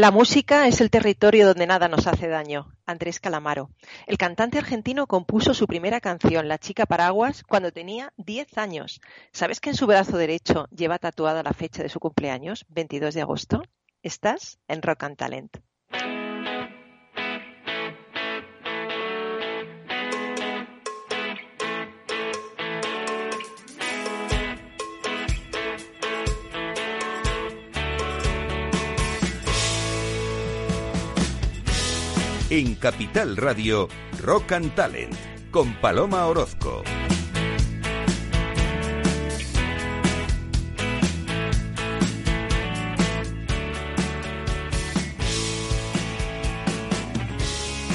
La música es el territorio donde nada nos hace daño. Andrés Calamaro. El cantante argentino compuso su primera canción, La chica paraguas, cuando tenía 10 años. ¿Sabes que en su brazo derecho lleva tatuada la fecha de su cumpleaños, 22 de agosto? Estás en Rock and Talent. En Capital Radio, Rock and Talent, con Paloma Orozco.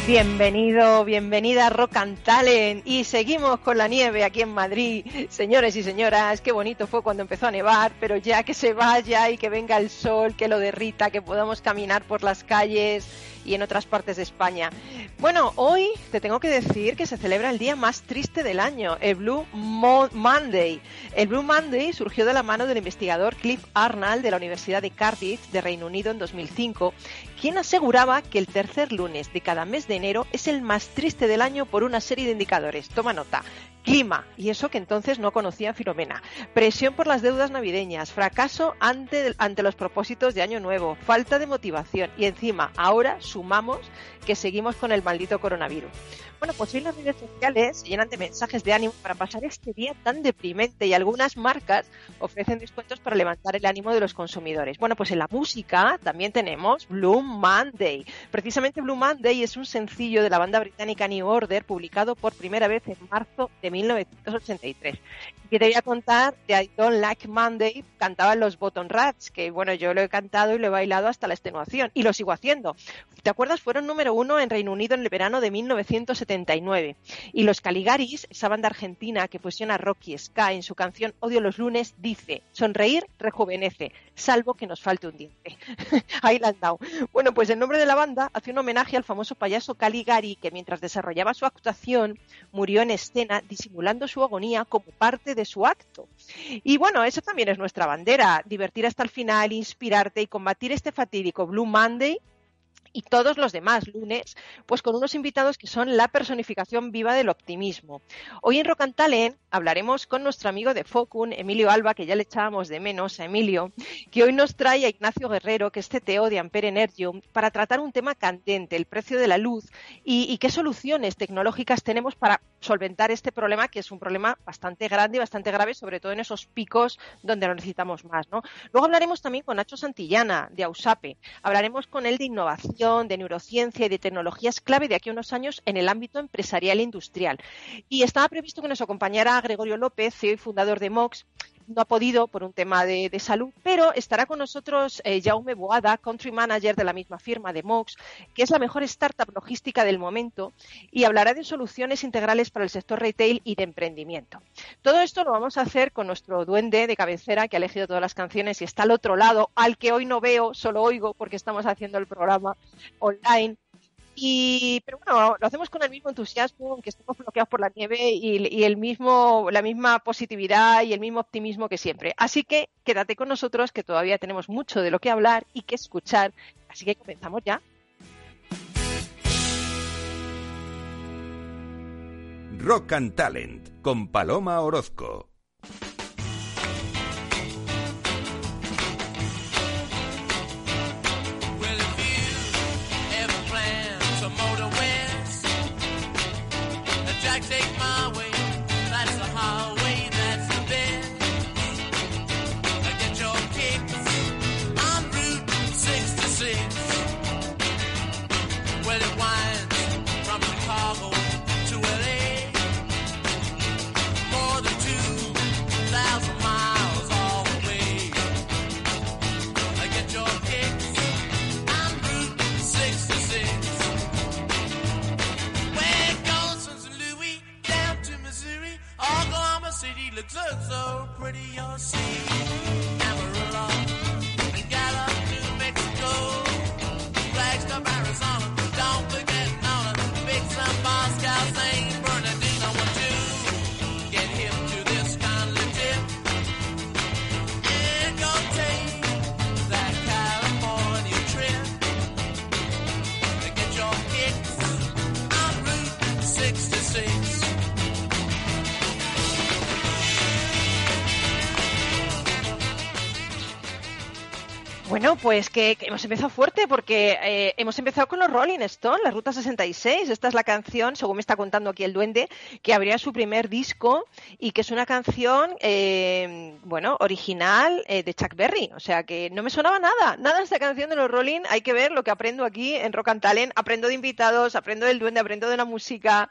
Bienvenido, bienvenida a Rock and Talent y seguimos con la nieve aquí en Madrid. Señores y señoras, qué bonito fue cuando empezó a nevar, pero ya que se vaya y que venga el sol, que lo derrita, que podamos caminar por las calles y en otras partes de España. Bueno, hoy te tengo que decir que se celebra el día más triste del año, el Blue Monday. El Blue Monday surgió de la mano del investigador Cliff Arnold de la Universidad de Cardiff de Reino Unido en 2005, quien aseguraba que el tercer lunes de cada mes de enero es el más triste del año por una serie de indicadores. Toma nota. Clima, y eso que entonces no conocía Filomena. Presión por las deudas navideñas, fracaso ante, ante los propósitos de Año Nuevo, falta de motivación y encima ahora sumamos que seguimos con el maldito coronavirus. Bueno, pues hoy las redes sociales se llenan de mensajes de ánimo para pasar este día tan deprimente y algunas marcas ofrecen descuentos para levantar el ánimo de los consumidores. Bueno, pues en la música también tenemos Blue Monday. Precisamente Blue Monday es un sencillo de la banda británica New Order publicado por primera vez en marzo de 1983. Y te voy a contar de I Don't Like Monday, cantaban los Bottom Rats, que bueno, yo lo he cantado y lo he bailado hasta la extenuación y lo sigo haciendo. ¿Te acuerdas? Fueron número uno en Reino Unido en el verano de 1979. Y los Caligaris, esa banda argentina que fusiona rock y en su canción Odio los lunes, dice, sonreír rejuvenece, salvo que nos falte un diente. Ahí la han dado. Bueno, pues el nombre de la banda hace un homenaje al famoso payaso Caligari que mientras desarrollaba su actuación murió en escena disimulando su agonía como parte de su acto. Y bueno, eso también es nuestra bandera, divertir hasta el final, inspirarte y combatir este fatídico Blue Monday y todos los demás lunes, pues con unos invitados que son la personificación viva del optimismo. Hoy en Rock hablaremos con nuestro amigo de Focun, Emilio Alba, que ya le echábamos de menos a Emilio, que hoy nos trae a Ignacio Guerrero, que es CTO de Ampere Energium, para tratar un tema candente, el precio de la luz y, y qué soluciones tecnológicas tenemos para solventar este problema, que es un problema bastante grande y bastante grave, sobre todo en esos picos donde lo necesitamos más. ¿no? Luego hablaremos también con Nacho Santillana, de AUSAPE. Hablaremos con él de innovación de neurociencia y de tecnologías clave de aquí a unos años en el ámbito empresarial e industrial. Y estaba previsto que nos acompañara Gregorio López, CEO y fundador de MOX, no ha podido por un tema de, salud, pero estará con nosotros eh, Jaume Boada, country manager de la misma firma de Mox, que es la mejor startup logística del momento y hablará de soluciones integrales para el sector retail y de emprendimiento. Todo esto lo vamos a hacer con nuestro duende de cabecera que ha elegido todas las canciones y está al otro lado, al que hoy no veo, solo oigo porque estamos haciendo el programa online y, pero bueno, lo hacemos con el mismo entusiasmo, aunque estemos bloqueados por la nieve y, el mismo, la misma positividad y el mismo optimismo que siempre. Así que quédate con nosotros, que todavía tenemos mucho de lo que hablar y que escuchar. Así que comenzamos ya. Rock and Talent con Paloma Orozco. It's so pretty, you'll see. Bueno, pues que, hemos empezado fuerte porque eh, hemos empezado con los Rolling Stones, la Ruta 66. Esta es la canción, según me está contando aquí el duende, que abría su primer disco y que es una canción, eh, bueno, original eh, de Chuck Berry. O sea que no me sonaba nada, nada esta canción de los Rolling. Hay que ver lo que aprendo aquí en Rock and Talent. Aprendo de invitados, aprendo del duende, aprendo de la música.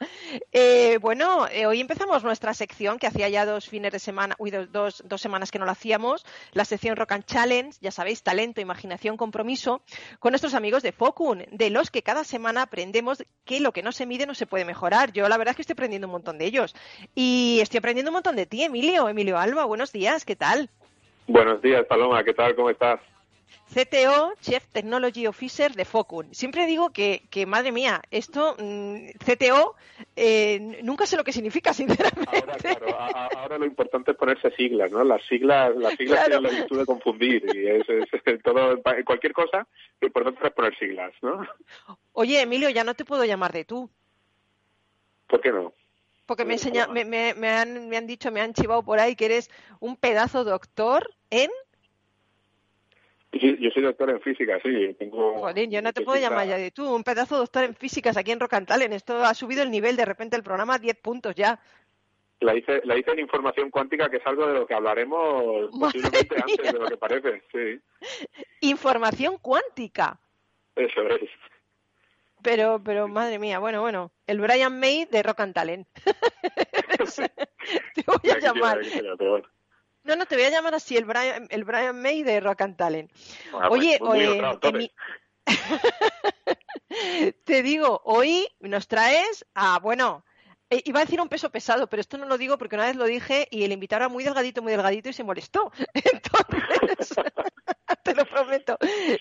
bueno, hoy empezamos nuestra sección que hacía ya dos fines de semana, uy, dos, dos semanas que no la hacíamos, la sección Rock and Challenge, ya sabéis, talento imaginación, compromiso con nuestros amigos de Focun, de los que cada semana aprendemos que lo que no se mide no se puede mejorar. Yo la verdad es que estoy aprendiendo un montón de ellos. Y estoy aprendiendo un montón de ti, Emilio. Emilio Alba, buenos días, ¿qué tal? Buenos días, Paloma, ¿qué tal? ¿Cómo estás? CTO, Chief Technology Officer de Focun. Siempre digo que, que madre mía, esto, mm, CTO, eh, nunca sé lo que significa, sinceramente. Ahora, lo importante es ponerse siglas, ¿no? Las siglas, las siglas tienen la virtud de confundir y es, todo, cualquier cosa, lo importante es poner siglas, ¿no? Oye, Emilio, ya no te puedo llamar de tú. ¿Por qué no? Porque me, enseña, me, me, me, han, me han dicho, me han chivado por ahí que eres un pedazo doctor en yo soy doctor en física, sí. Tengo Joder, yo no te puedo llamar ya de tú, un pedazo de doctor en físicas aquí en Rocantalen. Esto ha subido el nivel de repente el programa a 10 puntos ya. La hice, la hice en información cuántica, que es algo de lo que hablaremos posiblemente antes de lo que parece, sí. Información cuántica. Eso es. Pero, pero madre mía, bueno, bueno, el Brian May de Rock and Talent. te voy a llamar. No, no, te voy a llamar así, el Brian, el Brian May de Rock and Talent. Ah, pues, oye, oye te digo, hoy nos traes a, bueno, eh, iba a decir un peso pesado, pero esto no lo digo porque una vez lo dije y el invitado era muy delgadito, muy delgadito y se molestó. Entonces, te lo prometo.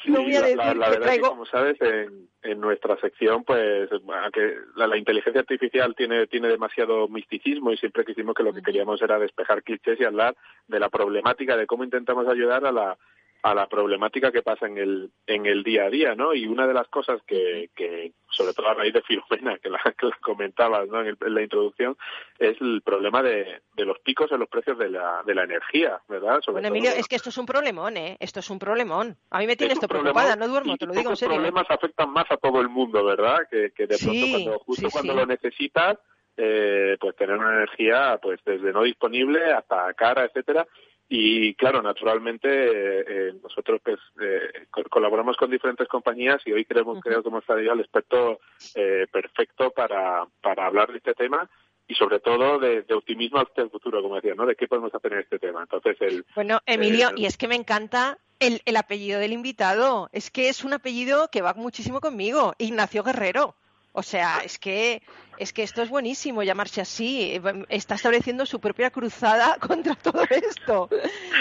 no voy a decir la, la, verdad es que, como sabes, en, en nuestra sección, pues, que la, la, inteligencia artificial tiene, tiene demasiado misticismo y siempre quisimos que lo que queríamos era despejar clichés y hablar de la problemática, de cómo intentamos ayudar a la, a la problemática que pasa en el, en el día a día, ¿no? Y una de las cosas que, que sobre todo a raíz de Filomena, que la, que la comentabas ¿no? en, la introducción, es el problema de, de, los picos en los precios de la, de la energía, ¿verdad? bueno, Emilio, es que esto es un problemón, ¿eh? Esto es un problemón. A mí me tiene esto preocupada, no duermo, te lo digo en serio. Los ¿eh? problemas afectan más a todo el mundo, ¿verdad? Que, que de pronto cuando, justo cuando lo necesitas, eh, pues tener una energía pues desde no disponible hasta cara, etcétera, y claro, naturalmente eh, nosotros pues, eh, colaboramos con diferentes compañías y hoy creemos, creo que hemos traído al experto eh, perfecto para, para hablar de este tema y sobre todo de, optimismo hacia el futuro, como decía, ¿no? De qué podemos hacer en este tema. Entonces, el, bueno, Emilio, y es que me encanta el, el apellido del invitado. Es que es un apellido que va muchísimo conmigo, Ignacio Guerrero. O sea, es que, es que esto es buenísimo llamarse así. Está estableciendo su propia cruzada contra todo esto.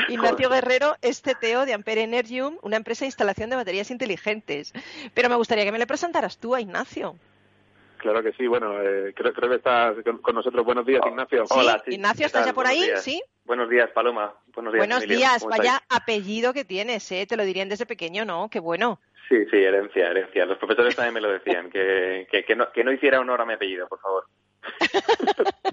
Ignacio Guerrero es CTO de Ampere Energium, una empresa de instalación de baterías inteligentes. Pero me gustaría que me le presentaras tú a Ignacio. Claro que sí, bueno, eh, creo, creo, que estás con nosotros. Buenos días, Ignacio. Hola, Ignacio, ¿estás ya por ahí? Sí. Buenos días, Paloma. Buenos días. Buenos días, vaya apellido que tienes, ¿eh? Te lo dirían desde pequeño, ¿no? Qué bueno. Sí, sí, herencia, herencia. Los profesores también me lo decían, que, que, no, que no hiciera honor a mi apellido, por favor.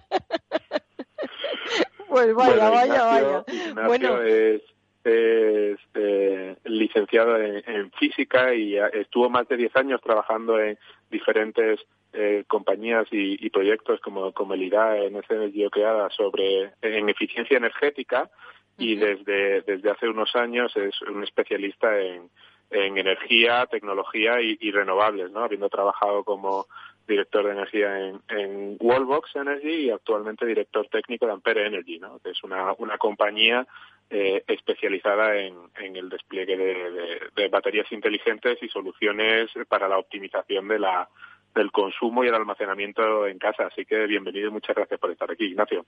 pues vaya, vaya, vaya. bueno. es, eh, licenciado en, física y estuvo más de 10 años trabajando en diferentes eh, compañías y, proyectos como, como el IDA en Energy creada sobre en eficiencia energética y desde, desde hace unos años es un especialista en, en energía, tecnología y, renovables, ¿no? Habiendo trabajado como director de energía en, en Wallbox Energy y actualmente director técnico de Ampere Energy, ¿no? Que es una, una compañía eh, especializada en, el despliegue de, de, baterías inteligentes y soluciones para la optimización de la, del consumo y el almacenamiento en casa. Así que bienvenido y muchas gracias por estar aquí, Ignacio.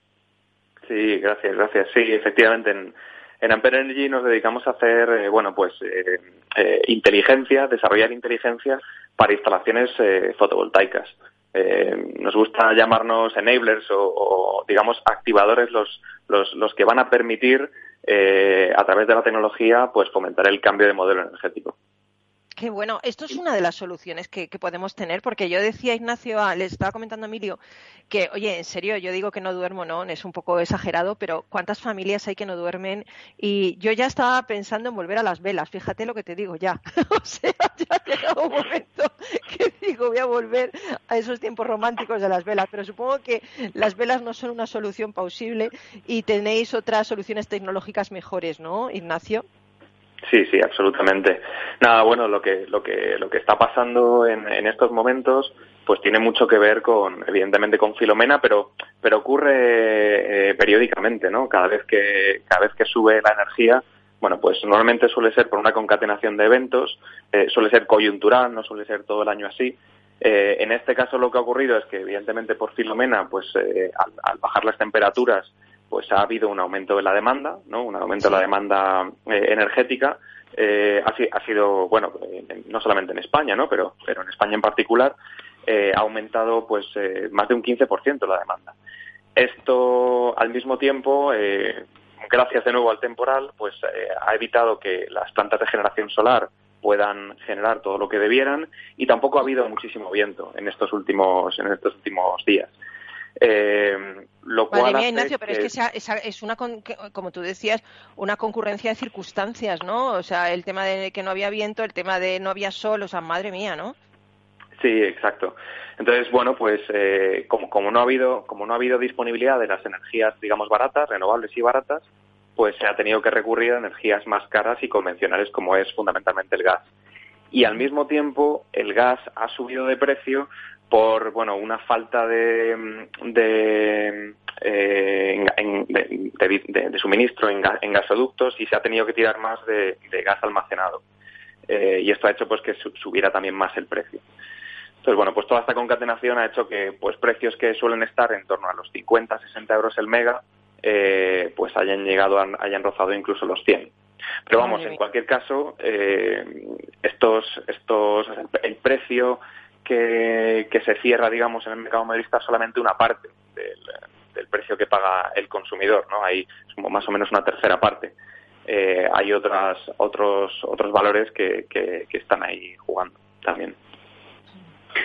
Sí, gracias, gracias. Sí, efectivamente, en, en Ampere Energy nos dedicamos a hacer, eh, bueno, pues eh, eh, inteligencia, desarrollar inteligencia para instalaciones fotovoltaicas. nos gusta llamarnos enablers o, digamos, activadores los, los, los, que van a permitir, a través de la tecnología, pues fomentar el cambio de modelo energético. Qué bueno. Esto es una de las soluciones que, podemos tener, porque yo decía, Ignacio, ah, le estaba comentando a Emilio, que, oye, en serio, yo digo que no duermo, no, es un poco exagerado, pero ¿cuántas familias hay que no duermen? Y yo ya estaba pensando en volver a las velas, fíjate lo que te digo ya. o sea, ya ha llegado un momento que digo, voy a volver a esos tiempos románticos de las velas, pero supongo que las velas no son una solución pausible y tenéis otras soluciones tecnológicas mejores, ¿no, Ignacio? Sí, sí, absolutamente. Nada, bueno, lo que, lo que, lo que está pasando en, en estos momentos, pues tiene mucho que ver con, evidentemente, con Filomena, pero, pero ocurre eh, periódicamente, ¿no? Cada vez que, cada vez que sube la energía, bueno, pues normalmente suele ser por una concatenación de eventos, eh, suele ser coyuntural, no suele ser todo el año así. Eh, en este caso lo que ha ocurrido es que, evidentemente, por Filomena, pues al, al bajar las temperaturas, pues ha habido un aumento de la demanda, ¿no? Un aumento de la demanda eh, energética. Eh, ha, sido, bueno, no solamente en España, ¿no? Pero, pero en España en particular eh, ha aumentado, pues, más de un 15% la demanda. Esto, al mismo tiempo, gracias de nuevo al temporal, pues ha evitado que las plantas de generación solar puedan generar todo lo que debieran y tampoco ha habido muchísimo viento en estos últimos en estos últimos días. Eh, lo cual mía, Ignacio, pero es que esa, es una, como tú decías, una concurrencia de circunstancias, ¿no? O sea, el tema de que no había viento, el tema de no había sol, o sea, madre mía, ¿no? Sí, exacto. Entonces, bueno, pues eh, como, como, no ha habido, como no ha habido disponibilidad de las energías, digamos, baratas, renovables y baratas, pues se ha tenido que recurrir a energías más caras y convencionales como es fundamentalmente el gas. Y al mismo tiempo, el gas ha subido de precio por bueno una falta de, de, eh, de, suministro en, gasoductos y se ha tenido que tirar más de, gas almacenado. Eh, y esto ha hecho pues que subiera también más el precio. Entonces bueno pues toda esta concatenación ha hecho que pues precios que suelen estar en torno a los 50 60 euros el mega eh, pues hayan llegado hayan rozado incluso los 100 pero vamos en cualquier caso estos estos el precio que, se cierra, digamos, en el mercado mayorista solamente una parte del, precio que paga el consumidor, ¿no? Hay más o menos una tercera parte. Eh, hay otras, otros, otros valores que, que, están ahí jugando también.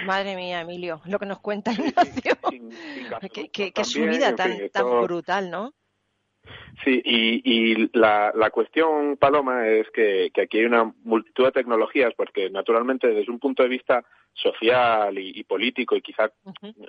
Madre mía, Emilio, lo que nos cuenta Ignacio. qué, subida tan, tan brutal, ¿no? Sí, y, y la, la, cuestión, Paloma, es que, que, aquí hay una multitud de tecnologías, porque naturalmente desde un punto de vista social y, político y quizá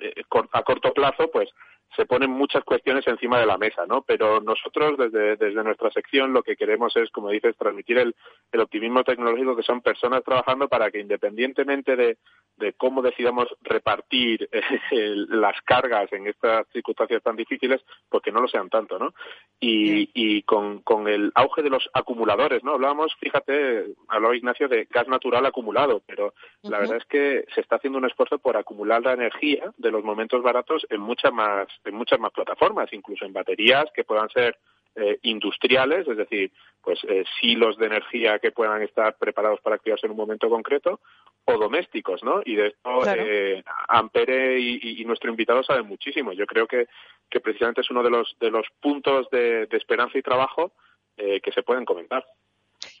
eh, a corto plazo, pues se ponen muchas cuestiones encima de la mesa, ¿no? Pero nosotros desde, desde nuestra sección lo que queremos es, como dices, transmitir el, el optimismo tecnológico que son personas trabajando para que independientemente de, de cómo decidamos repartir eh, las cargas en estas circunstancias tan difíciles, pues que no lo sean tanto, ¿no? Y, y con, con el auge de los acumuladores, ¿no? Hablábamos, fíjate, hablaba Ignacio de gas natural acumulado, pero la verdad es que se está haciendo un esfuerzo por acumular la energía de los momentos baratos en muchas más en muchas más plataformas, incluso en baterías que puedan ser eh, industriales, es decir, pues eh, silos de energía que puedan estar preparados para activarse en un momento concreto, o domésticos, ¿no? Y de esto eh, Ampere y, nuestro invitado saben muchísimo. Yo creo que, que precisamente es uno de los, de los puntos de, de esperanza y trabajo que se pueden comentar.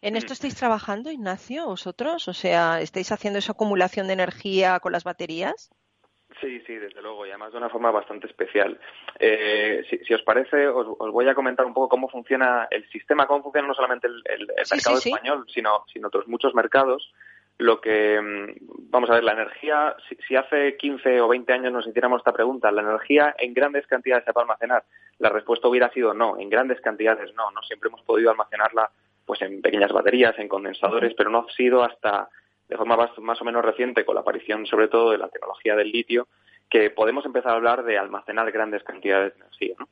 ¿En esto estáis trabajando, Ignacio, vosotros? O sea, ¿estáis haciendo esa acumulación de energía con las baterías? Sí, sí, desde luego, y además de una forma bastante especial. Eh, si, os parece, os, voy a comentar un poco cómo funciona el sistema, cómo funciona no solamente el, mercado español, sino, sino otros muchos mercados. Lo que, mm, vamos a ver, la energía, si, hace 15 o 20 años nos hiciéramos esta pregunta, ¿la energía en grandes cantidades se puede almacenar? La respuesta hubiera sido no, en grandes cantidades no, no siempre hemos podido almacenarla pues en pequeñas baterías, en condensadores, pero no ha sido hasta de forma más, o menos reciente, con la aparición sobre todo de la tecnología del litio, que podemos empezar a hablar de almacenar grandes cantidades de energía. ¿no?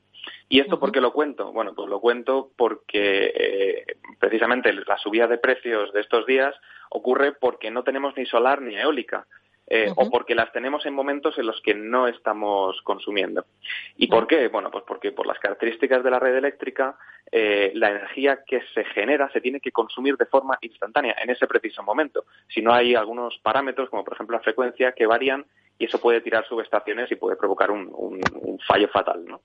¿Y esto por qué lo cuento? Bueno, pues lo cuento porque eh, precisamente la subida de precios de estos días ocurre porque no tenemos ni solar ni eólica. Eh, o porque las tenemos en momentos en los que no estamos consumiendo. ¿Y por qué? Bueno, pues porque por las características de la red eléctrica, eh, la energía que se genera se tiene que consumir de forma instantánea en ese preciso momento. Si no hay algunos parámetros, como por ejemplo la frecuencia, que varían y eso puede tirar subestaciones y puede provocar un, un, fallo fatal. ¿no?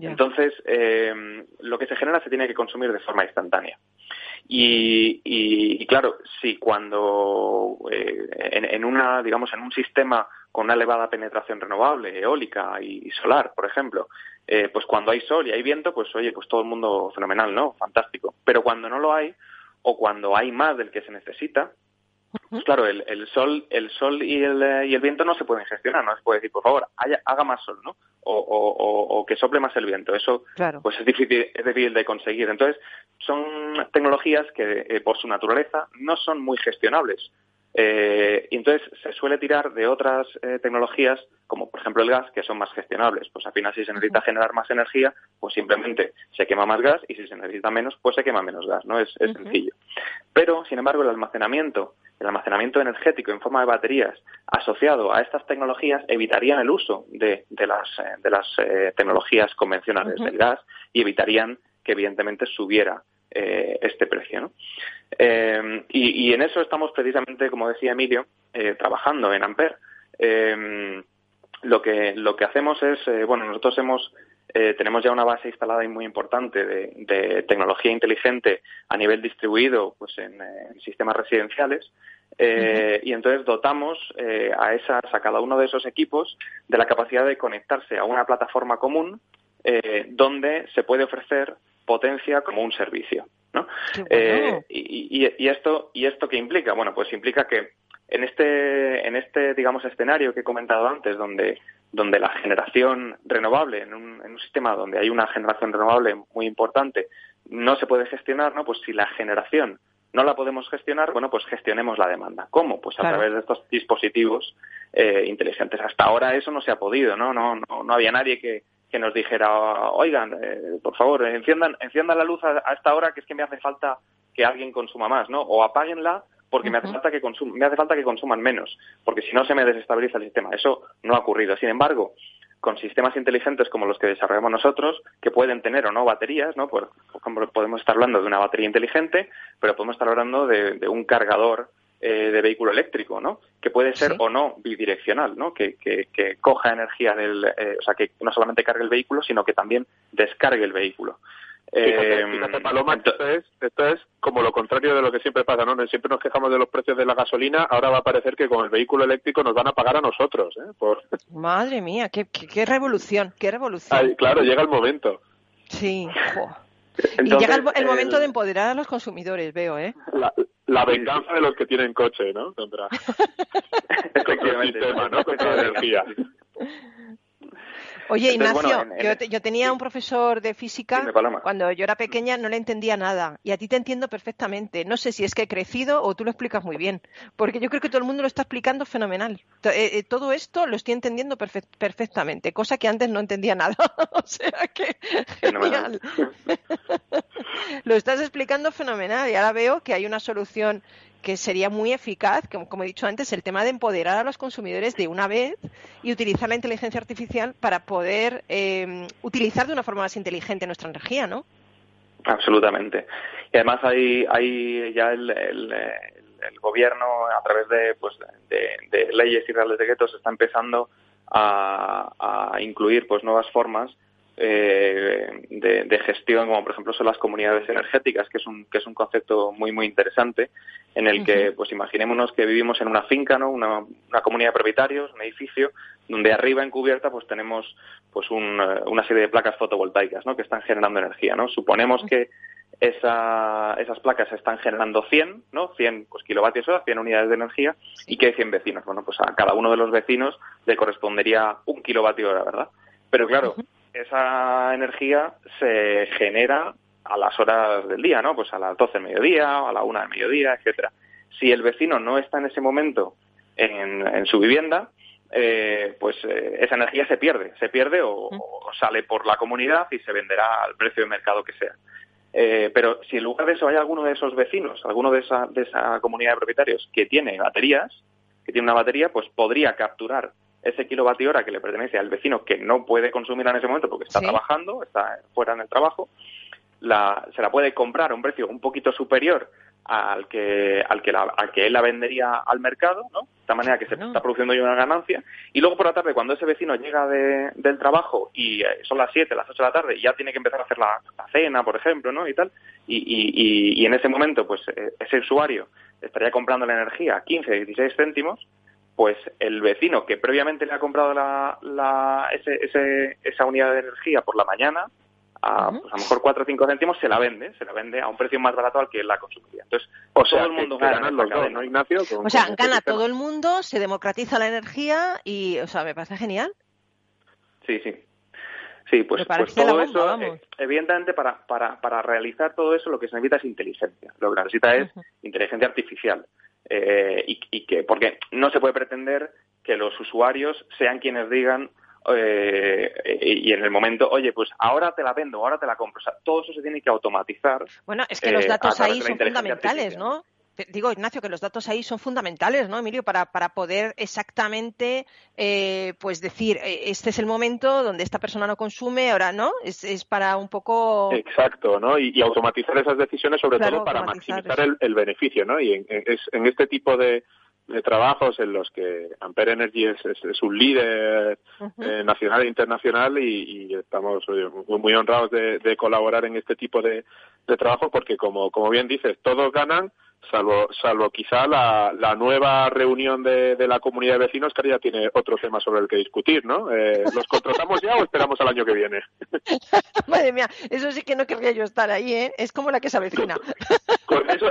Entonces, eh, lo que se genera se tiene que consumir de forma instantánea. Y, y, claro, si cuando eh, en, una, digamos, en un sistema con una elevada penetración renovable, eólica y, solar, por ejemplo, eh, pues cuando hay sol y hay viento, pues oye, pues todo el mundo fenomenal, ¿no? Fantástico. Pero cuando no lo hay, o cuando hay más del que se necesita, pues claro, el, el, sol, el sol y el, eh, y el viento no se pueden gestionar, no se puede decir, por favor, haga más sol, ¿no? O, o, o, que sople más el viento. Eso, pues es difícil, es difícil de conseguir. Entonces, son tecnologías que, eh, por su naturaleza, no son muy gestionables. Eh, y entonces se suele tirar de otras eh, tecnologías, como por ejemplo el gas, que son más gestionables. Pues al final, si se necesita generar más energía, pues simplemente se quema más gas y si se necesita menos, pues se quema menos gas, ¿no? Es, sencillo. Pero, sin embargo, el almacenamiento, el almacenamiento energético en forma de baterías asociado a estas tecnologías evitarían el uso de, las, eh, de las tecnologías convencionales del gas y evitarían que evidentemente subiera eh, este precio. ¿no? Eh, y, en eso estamos precisamente, como decía Emilio, eh, trabajando en Ampere. lo que lo que hacemos es, bueno, nosotros hemos tenemos ya una base instalada y muy importante de, tecnología inteligente a nivel distribuido, pues en, sistemas residenciales. Y entonces dotamos a esas a cada uno de esos equipos de la capacidad de conectarse a una plataforma común donde se puede ofrecer potencia como un servicio. ¿no? Eh, y, y, esto y esto qué implica bueno pues implica que en este en este digamos escenario que he comentado antes donde donde la generación renovable en un, en un sistema donde hay una generación renovable muy importante no se puede gestionar no pues si la generación no la podemos gestionar, bueno, pues gestionemos la demanda. ¿Cómo? Pues a través de estos dispositivos eh, inteligentes. Hasta ahora eso no se ha podido, ¿no? No, no, no había nadie que, que nos dijera, oigan, eh, por favor, enciendan, enciendan la luz a, esta hora que es que me hace falta que alguien consuma más, ¿no? O apáguenla porque me hace falta que me hace falta que consuman menos, porque si no se me desestabiliza el sistema. Eso no ha ocurrido. Sin embargo, con sistemas inteligentes como los que desarrollamos nosotros, que pueden tener o no baterías, ¿no? Por, ejemplo, podemos estar hablando de una batería inteligente, pero podemos estar hablando de un cargador eh, de vehículo eléctrico, ¿no? Que puede ser o no bidireccional, ¿no? Que, que, que coja energía del, eh, o sea, que no solamente cargue el vehículo, sino que también descargue el vehículo. Eh, Paloma, esto es, esto es como lo contrario de lo que siempre pasa, ¿no? Siempre nos quejamos de los precios de la gasolina, ahora va a parecer que con el vehículo eléctrico nos van a pagar a nosotros, ¿eh? Por... Madre mía, qué, qué, revolución, qué revolución. claro, llega el momento. Sí, y llega el, momento de empoderar a los consumidores, veo, ¿eh? La, venganza de los que tienen coche, ¿no? Contra, contra el sistema, ¿no? Contra la energía. Oye, Ignacio, yo, tenía un profesor de física, cuando yo era pequeña no le entendía nada, y a ti te entiendo perfectamente. No sé si es que he crecido o tú lo explicas muy bien, porque yo creo que todo el mundo lo está explicando fenomenal. Eh, eh, todo esto lo estoy entendiendo perfectamente, cosa que antes no entendía nada. o sea que, genial. lo estás explicando fenomenal y ahora veo que hay una solución que sería muy eficaz, como, he dicho antes, el tema de empoderar a los consumidores de una vez y utilizar la inteligencia artificial para poder eh, utilizar de una forma más inteligente nuestra energía, ¿no? Absolutamente. Y además hay, hay ya el, el, gobierno, a través de, pues, de, leyes y reales decretos, está empezando a, a incluir pues nuevas formas eh, de, gestión, como por ejemplo son las comunidades energéticas, que es un, que es un concepto muy, muy interesante, en el que, pues imaginémonos que vivimos en una finca, ¿no? Una, comunidad de propietarios, un edificio, donde arriba en cubierta pues tenemos pues una serie de placas fotovoltaicas, ¿no? Que están generando energía, ¿no? Suponemos que esa, esas placas están generando 100, ¿no? 100 pues, kilovatios hora, 100 unidades de energía, y que hay 100 vecinos. Bueno, pues a cada uno de los vecinos le correspondería un kilovatio hora, ¿verdad? Pero claro, esa energía se genera a las horas del día, ¿no? Pues a las 12 del mediodía, a la 1 del mediodía, etcétera. Si el vecino no está en ese momento en, su vivienda, eh, pues eh, esa energía se pierde, se pierde o, sale por la comunidad y se venderá al precio de mercado que sea. Eh, pero si en lugar de eso hay alguno de esos vecinos, alguno de esa, de esa comunidad de propietarios que tiene baterías, que tiene una batería, pues podría capturar ese kilovatio hora que le pertenece al vecino que no puede consumir en ese momento porque está trabajando, está fuera en el trabajo, la, se la puede comprar a un precio un poquito superior al que al que, la, al que él la vendería al mercado, ¿no? esta manera que se está produciendo ya una ganancia, y luego por la tarde, cuando ese vecino llega del trabajo y eh, son las 7, las 8 de la tarde, y ya tiene que empezar a hacer la, cena, por ejemplo, ¿no? Y tal, y, en ese momento, pues eh, ese usuario estaría comprando la energía a 15, 16 céntimos, pues el vecino que previamente le ha comprado la, esa unidad de energía por la mañana, a, pues a lo mejor 4 o 5 céntimos se la vende, se la vende a un precio más barato al que la consumiría. Entonces, o todo el mundo gana. los dos, ¿no, Ignacio? o sea, este gana todo el mundo, se democratiza la energía y, o sea, me parece genial. Sí, sí. Sí, pues, pues todo eso, eh, evidentemente para, para, para realizar todo eso lo que se necesita es inteligencia. Lo que se necesita es inteligencia artificial. Eh, y, y, que, porque no se puede pretender que los usuarios sean quienes digan eh, y en el momento, oye, pues ahora te la vendo, ahora te la compro. O sea, todo eso se tiene que automatizar. Bueno, es que los eh, datos ahí son fundamentales, ¿no? Digo, Ignacio, que los datos ahí son fundamentales, ¿no, Emilio? Para, para poder exactamente, eh, pues decir, este es el momento donde esta persona no consume, ahora no, es, es para un poco. Exacto, ¿no? Y, automatizar esas decisiones, sobre todo para maximizar el, beneficio, ¿no? Y en este tipo de, de trabajos en los que Ampere Energy es, un líder eh, nacional e internacional y, estamos muy, honrados de, colaborar en este tipo de, de trabajo porque, como, como bien dices, todos ganan salvo salvo quizá la, la nueva reunión de, de, la comunidad de vecinos que ya tiene otro tema sobre el que discutir, ¿no? Eh, ¿Los contratamos ya o esperamos al año que viene? Madre mía, eso sí que no querría yo estar ahí, ¿eh? Es como la que se avecina. con eso,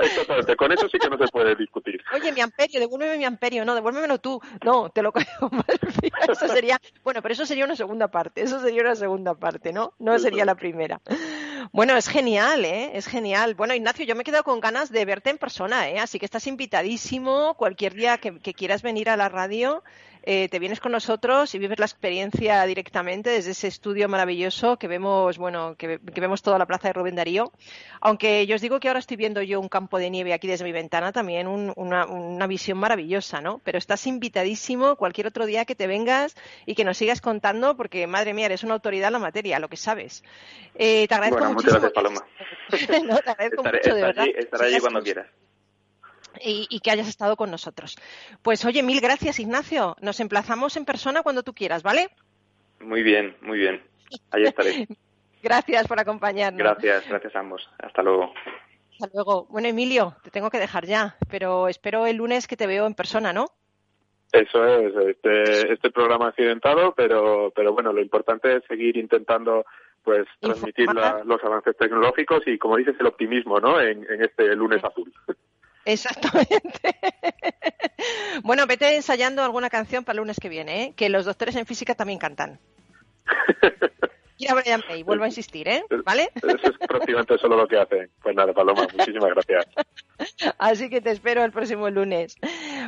con eso sí que no se puede discutir. Oye, mi amperio, devuélveme mi amperio, no, devuélvemelo tú. No, te lo creo. eso sería, bueno, pero eso sería una segunda parte, eso sería una segunda parte, ¿no? No sería la primera. Bueno, es genial, ¿eh? Es genial. Bueno, Ignacio, yo me he quedado con ganas de verte en persona, ¿eh? Así que estás invitadísimo cualquier día que, quieras venir a la radio. Eh, te vienes con nosotros y vives la experiencia directamente desde ese estudio maravilloso que vemos, bueno, que, vemos toda la plaza de Rubén Darío. Aunque yo os digo que ahora estoy viendo yo un campo de nieve aquí desde mi ventana, también una, una, visión maravillosa, ¿no? Pero estás invitadísimo cualquier otro día que te vengas y que nos sigas contando, porque madre mía, eres una autoridad en la materia, lo que sabes. Eh, te agradezco muchas gracias, Paloma. estaré, allí, cuando quieras. Y, que hayas estado con nosotros. Pues oye, mil gracias, Ignacio. Nos emplazamos en persona cuando tú quieras, ¿vale? Muy bien, muy bien. Ahí estaré. gracias por acompañarnos. Gracias, gracias a ambos. Hasta luego. Hasta luego. Bueno, Emilio, te tengo que dejar ya, pero espero el lunes que te veo en persona, ¿no? Eso es, este, este programa accidentado, pero, pero bueno, lo importante es seguir intentando pues transmitir los avances tecnológicos y, como dices, el optimismo ¿no? en, este lunes azul. Exactamente. bueno, vete ensayando alguna canción para el lunes que viene, ¿eh? que los doctores en física también cantan. a Brian May, vuelvo a insistir, ¿eh? ¿Vale? Eso es prácticamente solo lo que hacen. Pues nada, Paloma, muchísimas gracias. Así que te espero el próximo lunes.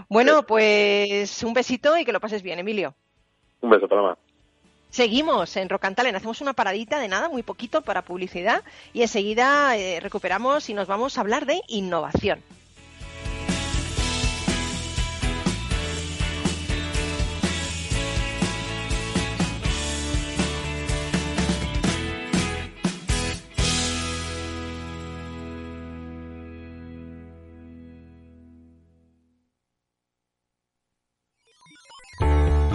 Bueno, pues un besito y que lo pases bien, Emilio. Un beso, Paloma. Seguimos en Rocantalen, hacemos una paradita de nada, muy poquito para publicidad y enseguida eh, recuperamos y nos vamos a hablar de innovación.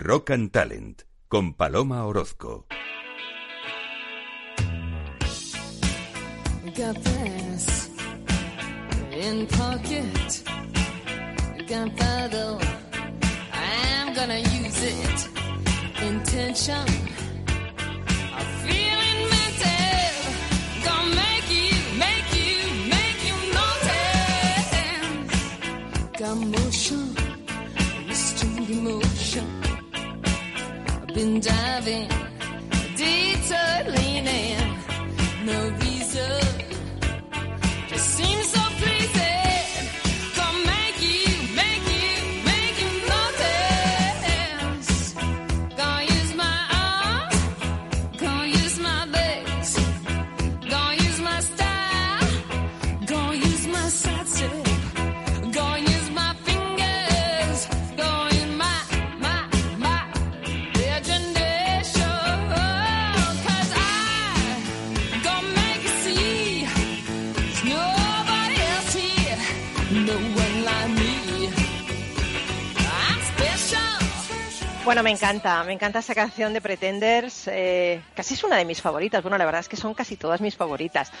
Rock and Talent con Paloma Orozco. Got this in pocket. Gunpowder. I'm gonna use it. Intention. I'm feeling mental. Gonna make you, make you, make you notice. Got been diving, detour leaning. No Me encanta, me encanta esa canción de Pretenders. eh, casi es una de mis favoritas. Bueno, la verdad es que son casi todas mis favoritas.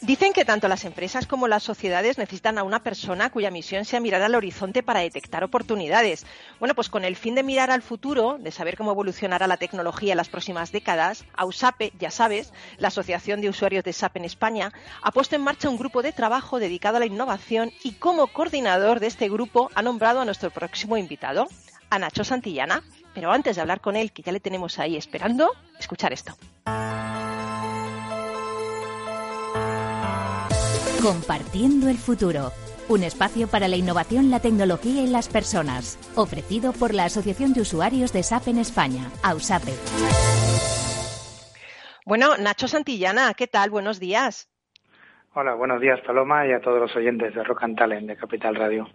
Dicen que tanto las empresas como las sociedades necesitan a una persona cuya misión sea mirar al horizonte para detectar oportunidades. Bueno, pues con el fin de mirar al futuro, de saber cómo evolucionará la tecnología en las próximas décadas, AUSAPE, ya sabes, la Asociación de Usuarios de SAP en España, ha puesto en marcha un grupo de trabajo dedicado a la innovación y como coordinador de este grupo ha nombrado a nuestro próximo invitado, a Nacho Santillana. Pero antes de hablar con él, que ya le tenemos ahí esperando, escuchar esto. Compartiendo el futuro. Un espacio para la innovación, la tecnología y las personas. Ofrecido por la Asociación de Usuarios de SAP en España, AUSAPE. Bueno, Nacho Santillana, ¿qué tal? Buenos días. Hola, buenos días Paloma y a todos los oyentes de Rock and Talent de Capital Radio.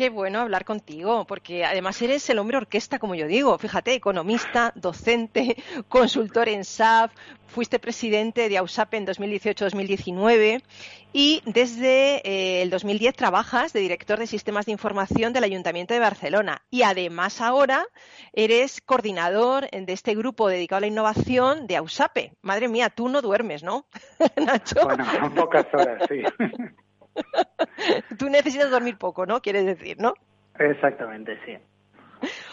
Qué bueno hablar contigo, porque además eres el hombre orquesta, como yo digo. Fíjate, economista, docente, consultor en SAP, fuiste presidente de AUSAP en 2018-2019 y desde eh, el 2010 trabajas de director de sistemas de información del Ayuntamiento de Barcelona. Y además ahora eres coordinador de este grupo dedicado a la innovación de AUSAPE. Madre mía, tú no duermes, ¿no, Nacho? Bueno, en pocas horas, sí. Tú necesitas dormir poco, ¿no? Quieres decir, ¿no? Exactamente, sí.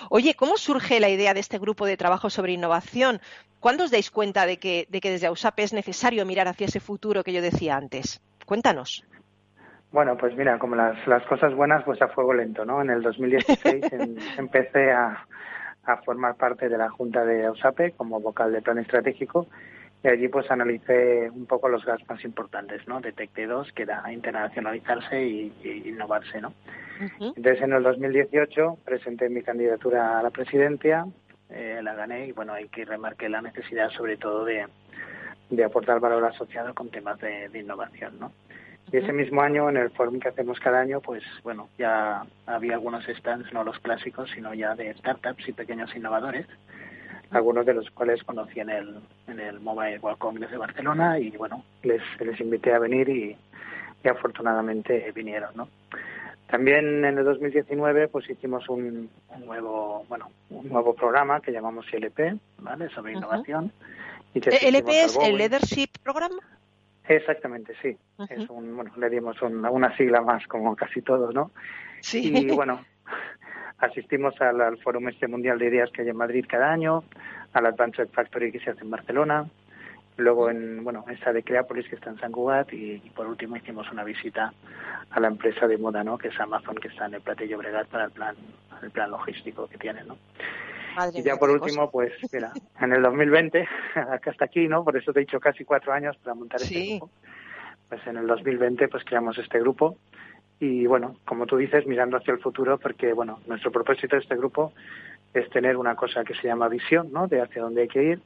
Oye, ¿cómo surge la idea de este grupo de trabajo sobre innovación? ¿Cuándo os dais cuenta de que, de que desde AUSAP es necesario mirar hacia ese futuro que yo decía antes? Cuéntanos. Bueno, pues mira, como las, las cosas buenas, pues a fuego lento, ¿no? En el 2016 en- empecé a, a formar parte de la Junta de AUSAPE como vocal de plan estratégico y allí pues analicé un poco los gaps más importantes, ¿no? Detecté dos, que era internacionalizarse y, y innovarse, ¿no? Entonces, en el 2018 presenté mi candidatura a la presidencia, eh, la gané y bueno, hay que remarqué la necesidad sobre todo de, de aportar valor asociado con temas de, de innovación, ¿no? Y ese mismo año, en el fórum que hacemos cada año, pues bueno, ya había algunos stands, no los clásicos, sino ya de startups y pequeños innovadores, algunos de los cuales conocí en el, en el Mobile World Congress de Barcelona y bueno, les, les invité a venir y, y afortunadamente vinieron, ¿no? También en el 2019 pues hicimos un, un nuevo bueno un nuevo programa que llamamos LP, ¿vale? sobre innovación. Y ¿El LP es el. Leadership Program? Exactamente, sí. Es un, bueno, le dimos una, una sigla más como casi todos, ¿no? Sí. Y bueno, asistimos al, al Fórum Este Mundial de Ideas que hay en Madrid cada año, al Advanced Factory que se hace en Barcelona, luego en, bueno, esta de Creapolis que está en San Cugat y, y por último hicimos una visita a la empresa de moda, ¿no? Que es Amazon, que está en el Prat de Llobregat para el plan, el plan logístico que tiene, ¿no? Madre Y ya por último, pues mira, en el 2020, acá hasta aquí, ¿no? Por eso te he dicho casi cuatro años para montar este grupo. Pues en el 2020 pues creamos este grupo y bueno, como tú dices, mirando hacia el futuro, porque bueno, nuestro propósito de este grupo es tener una cosa que se llama visión, ¿no? De hacia dónde hay que ir,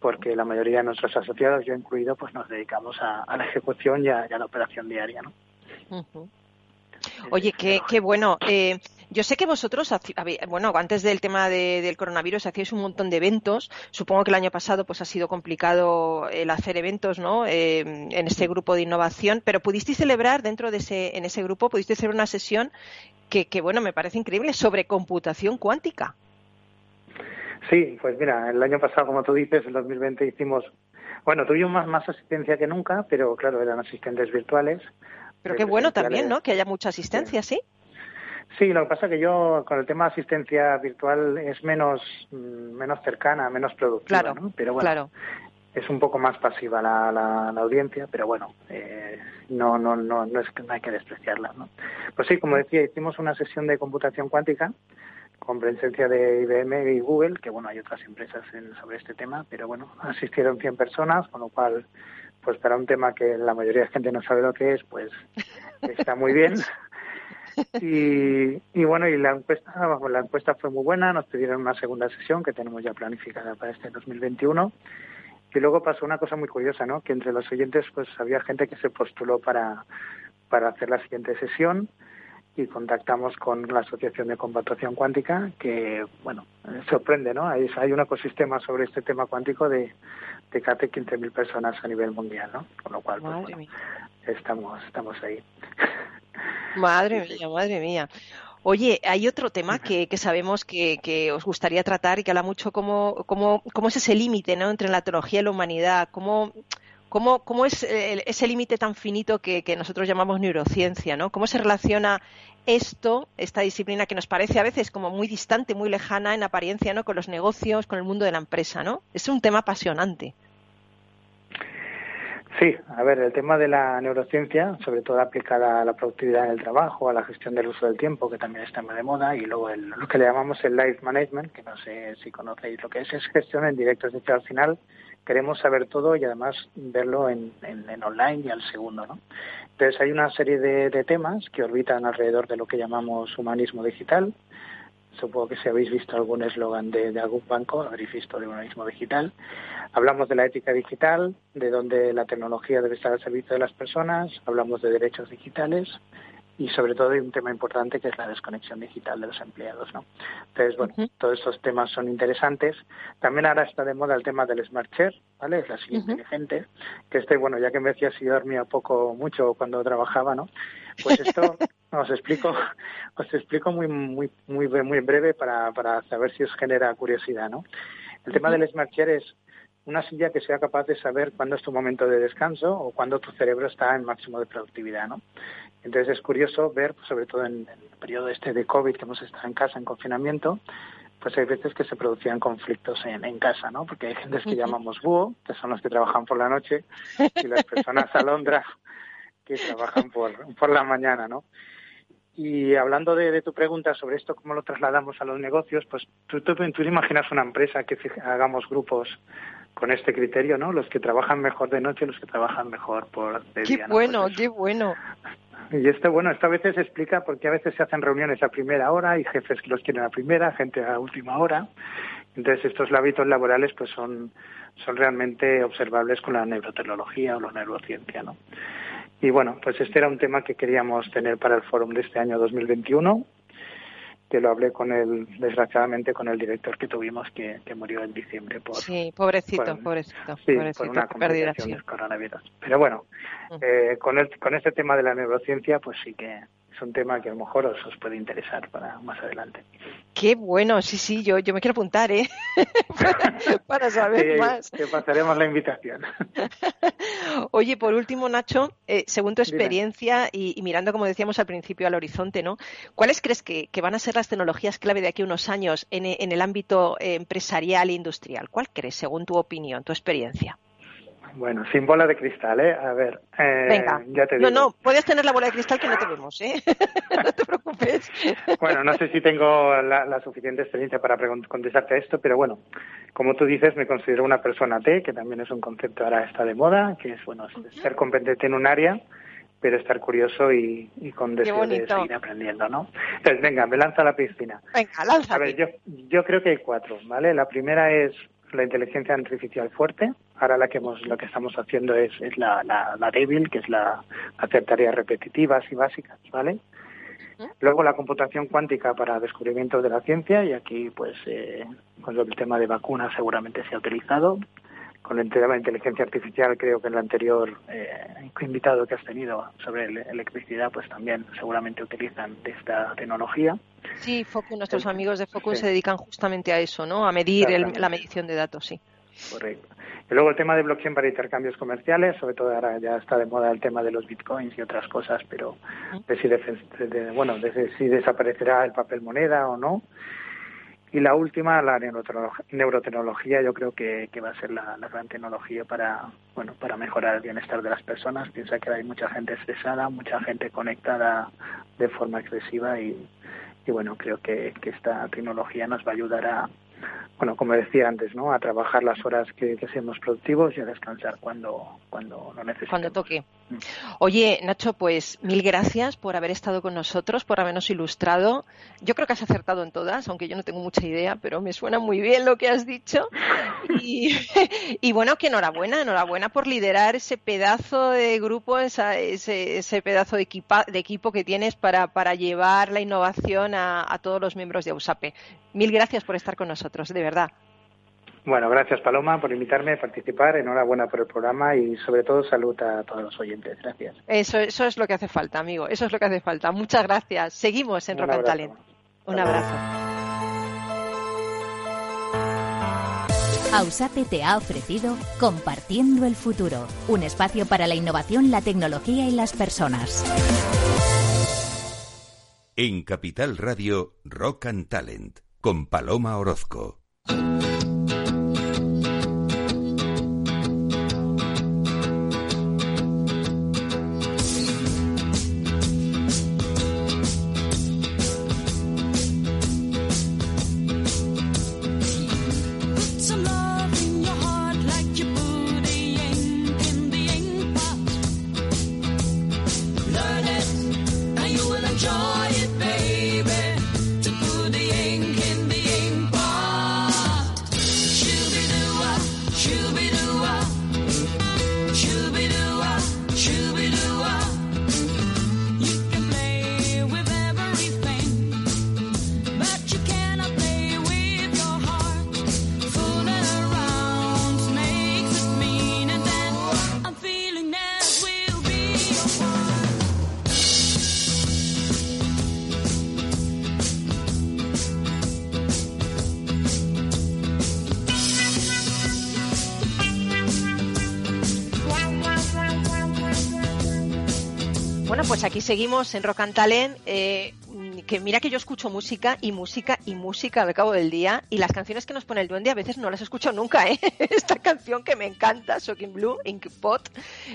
porque la mayoría de nuestros asociados, yo incluido, pues nos dedicamos a, a la ejecución y a, y a la operación diaria, ¿no? Oye, qué, qué bueno. Eh, Yo sé que vosotros, bueno, antes del tema de- del coronavirus hacíais un montón de eventos. Supongo que el año pasado pues ha sido complicado el hacer eventos, ¿no? Eh, en este grupo de innovación, pero pudisteis celebrar dentro de ese, en ese grupo, pudisteis hacer una sesión que, que, bueno, me parece increíble sobre computación cuántica. Sí, pues mira, el año pasado, como tú dices, en 2020 hicimos, bueno, tuvimos más, más asistencia que nunca, pero claro, eran asistentes virtuales. Pero qué bueno también, ¿no? Que haya mucha asistencia, ¿sí? Sí, lo que pasa es que yo con el tema de asistencia virtual es menos mm, menos cercana, menos productiva, Claro, ¿no? Pero bueno, claro. es un poco más pasiva la, la, la audiencia, pero bueno, eh, no no no no es que no hay que despreciarla, ¿no? Pues sí, como decía, hicimos una sesión de computación cuántica con presencia de IBM y Google, que bueno, hay otras empresas en- sobre este tema, pero bueno, asistieron 100 personas, con lo cual, pues para un tema que la mayoría de gente no sabe lo que es, pues está muy bien. Y, y bueno, y la encuesta, la encuesta fue muy buena, nos pidieron una segunda sesión que tenemos ya planificada para este 2021. Y luego pasó una cosa muy curiosa, ¿no? Que entre los oyentes, pues había gente que se postuló para, para hacer la siguiente sesión y contactamos con la Asociación de Computación Cuántica, que, bueno, sorprende, ¿no? Hay, hay un ecosistema sobre este tema cuántico de, de casi 15.000 personas a nivel mundial, ¿no? Con lo cual, pues, bueno, estamos, estamos ahí. Madre mía, madre mía. Oye, hay otro tema que, que sabemos que, que os gustaría tratar y que habla mucho cómo, cómo, cómo es ese límite ¿no? entre la tecnología y la humanidad, cómo, cómo, cómo es el- ese límite tan finito que, que nosotros llamamos neurociencia, ¿no? Cómo se relaciona esto, esta disciplina que nos parece a veces como muy distante, muy lejana en apariencia, ¿no? Con los negocios, con el mundo de la empresa, ¿no? Es un tema apasionante. Sí, a ver, el tema de la neurociencia, sobre todo aplicada a la productividad en el trabajo, a la gestión del uso del tiempo, que también está muy de moda, y luego el- lo que le llamamos el life management, que no sé si conocéis lo que es, es gestión en directo, es decir, al final queremos saber todo y además verlo en, en- online y al segundo, ¿no? Entonces hay una serie de temas que orbitan alrededor de lo que llamamos humanismo digital, supongo que si habéis visto algún eslogan de, algún banco, habréis visto de humanismo digital. Hablamos de la ética digital, de donde la tecnología debe estar al servicio de las personas, hablamos de derechos digitales y sobre todo de un tema importante que es la desconexión digital de los empleados. ¿no? Entonces, bueno, todos estos temas son interesantes. También ahora está de moda el tema del Smart Chair, ¿vale? Es la silla inteligente, que este, bueno, ya que me decía si dormía poco, mucho cuando trabajaba, ¿no? Pues esto os explico, os explico muy, muy, muy, muy breve para, para saber si os genera curiosidad, ¿no? El tema del Smart Chair es una silla que sea capaz de saber cuándo es tu momento de descanso o cuándo tu cerebro está en máximo de productividad, ¿no? Entonces es curioso ver, sobre todo en el periodo este de COVID que hemos estado en casa, en confinamiento, pues hay veces que se producían conflictos en, en casa, ¿no? Porque hay gentes que llamamos búho, que son los que trabajan por la noche, y las personas alondra que trabajan por, por la mañana, ¿no? Y hablando de, de tu pregunta sobre esto, cómo lo trasladamos a los negocios, pues tú, tú, tú imaginas una empresa que hagamos grupos con este criterio, ¿no? Los que trabajan mejor de noche, los que trabajan mejor por de Qué día, ¿no? bueno, qué bueno. Y esto, bueno, esto a veces explica porque a veces se hacen reuniones a primera hora y jefes que los quieren a primera, gente a última hora. Entonces estos hábitos laborales pues son, son realmente observables con la neurotecnología o la neurociencia, ¿no? Y bueno, pues este era un tema que queríamos tener para el fórum de este año 2021, que lo hablé con el, desgraciadamente, con el director que tuvimos que, que murió en diciembre por, Sí, pobrecito, por- pobrecito, sí, pobrecito, por una complicación del coronavirus. Pero bueno, eh, con, el, con este tema de la neurociencia, pues sí que es un tema que a lo mejor os, os puede interesar para más adelante. Qué bueno, sí, sí, yo, yo me quiero apuntar, ¿eh? para, para saber Sí, más. Te pasaremos la invitación. Oye, por último, Nacho, eh, según tu experiencia y, y mirando, como decíamos al principio, al horizonte, ¿no? ¿Cuáles crees que, que van a ser las tecnologías clave de aquí a unos años en, en el ámbito eh, empresarial e industrial? ¿Cuál crees, según tu opinión, tu experiencia? Bueno, sin bola de cristal, ¿eh? A ver, eh, Venga. ya te No, digo. no, puedes tener la bola de cristal que no te vemos, ¿eh? no te preocupes. Bueno, no sé si tengo la, la suficiente experiencia para contestarte a esto, pero bueno, como tú dices, me considero una persona T, que también es un concepto ahora está de moda, que es, bueno, ser competente en un área, pero estar curioso y, y con deseo de seguir aprendiendo, ¿no? Entonces, venga, me lanzo a la piscina. Venga, A lánzate. ver, yo, yo creo que hay cuatro, ¿vale? La primera es la inteligencia artificial fuerte. Ahora la que hemos, lo que estamos haciendo es, es la, la, la débil, que es la hacer tareas repetitivas y básicas, ¿vale? Luego la computación cuántica para descubrimientos de la ciencia y aquí pues eh, con el tema de vacunas seguramente se ha utilizado. Con el tema de inteligencia artificial creo que en el anterior eh, invitado que has tenido sobre ele- electricidad pues también seguramente utilizan de esta tecnología. Sí, Focus, nuestros El- amigos de Focus sí. se dedican justamente a eso, ¿no? A medir el- la medición de datos, sí. Correcto. Y luego el tema de blockchain para intercambios comerciales, sobre todo ahora ya está de moda el tema de los bitcoins y otras cosas, pero de si, defen- de- bueno, de si desaparecerá el papel moneda o no. Y la última, la neurotecnolog- neurotecnología, yo creo que, que va a ser la, la gran tecnología para, bueno, para mejorar el bienestar de las personas. Piensa que hay mucha gente estresada, mucha gente conectada de forma excesiva y, y bueno, creo que, que esta tecnología nos va a ayudar a, bueno, como decía antes, ¿no? A trabajar las horas que, que seamos productivos y a descansar cuando, cuando lo necesitemos. Cuando toque. Oye, Nacho, pues mil gracias por haber estado con nosotros, por habernos ilustrado. Yo creo que has acertado en todas, aunque yo no tengo mucha idea, pero me suena muy bien lo que has dicho. Y, bueno, que enhorabuena, enhorabuena por liderar ese pedazo de grupo, ese, pedazo de, equipo que tienes para, llevar la innovación a, a todos los miembros de AUSAPE. Mil gracias por estar con nosotros, de verdad. Bueno, gracias Paloma por invitarme a participar. Enhorabuena por el programa y sobre todo salud a todos los oyentes. Gracias. Eso, eso es lo que hace falta, amigo. Eso es lo que hace falta. Muchas gracias. Seguimos en Rock and. Talent. Un abrazo. Ausape te ha ofrecido Compartiendo el Futuro, un espacio para la innovación, la tecnología y las personas. En Capital Radio, Rock and Talent, con Paloma Orozco. Seguimos en Rock and eh, que mira que yo escucho música y música y música al cabo del día y las canciones que nos pone el duende a veces no las escucho nunca, ¿eh? Esta canción que me encanta, Shocking Blue, Ink Pot,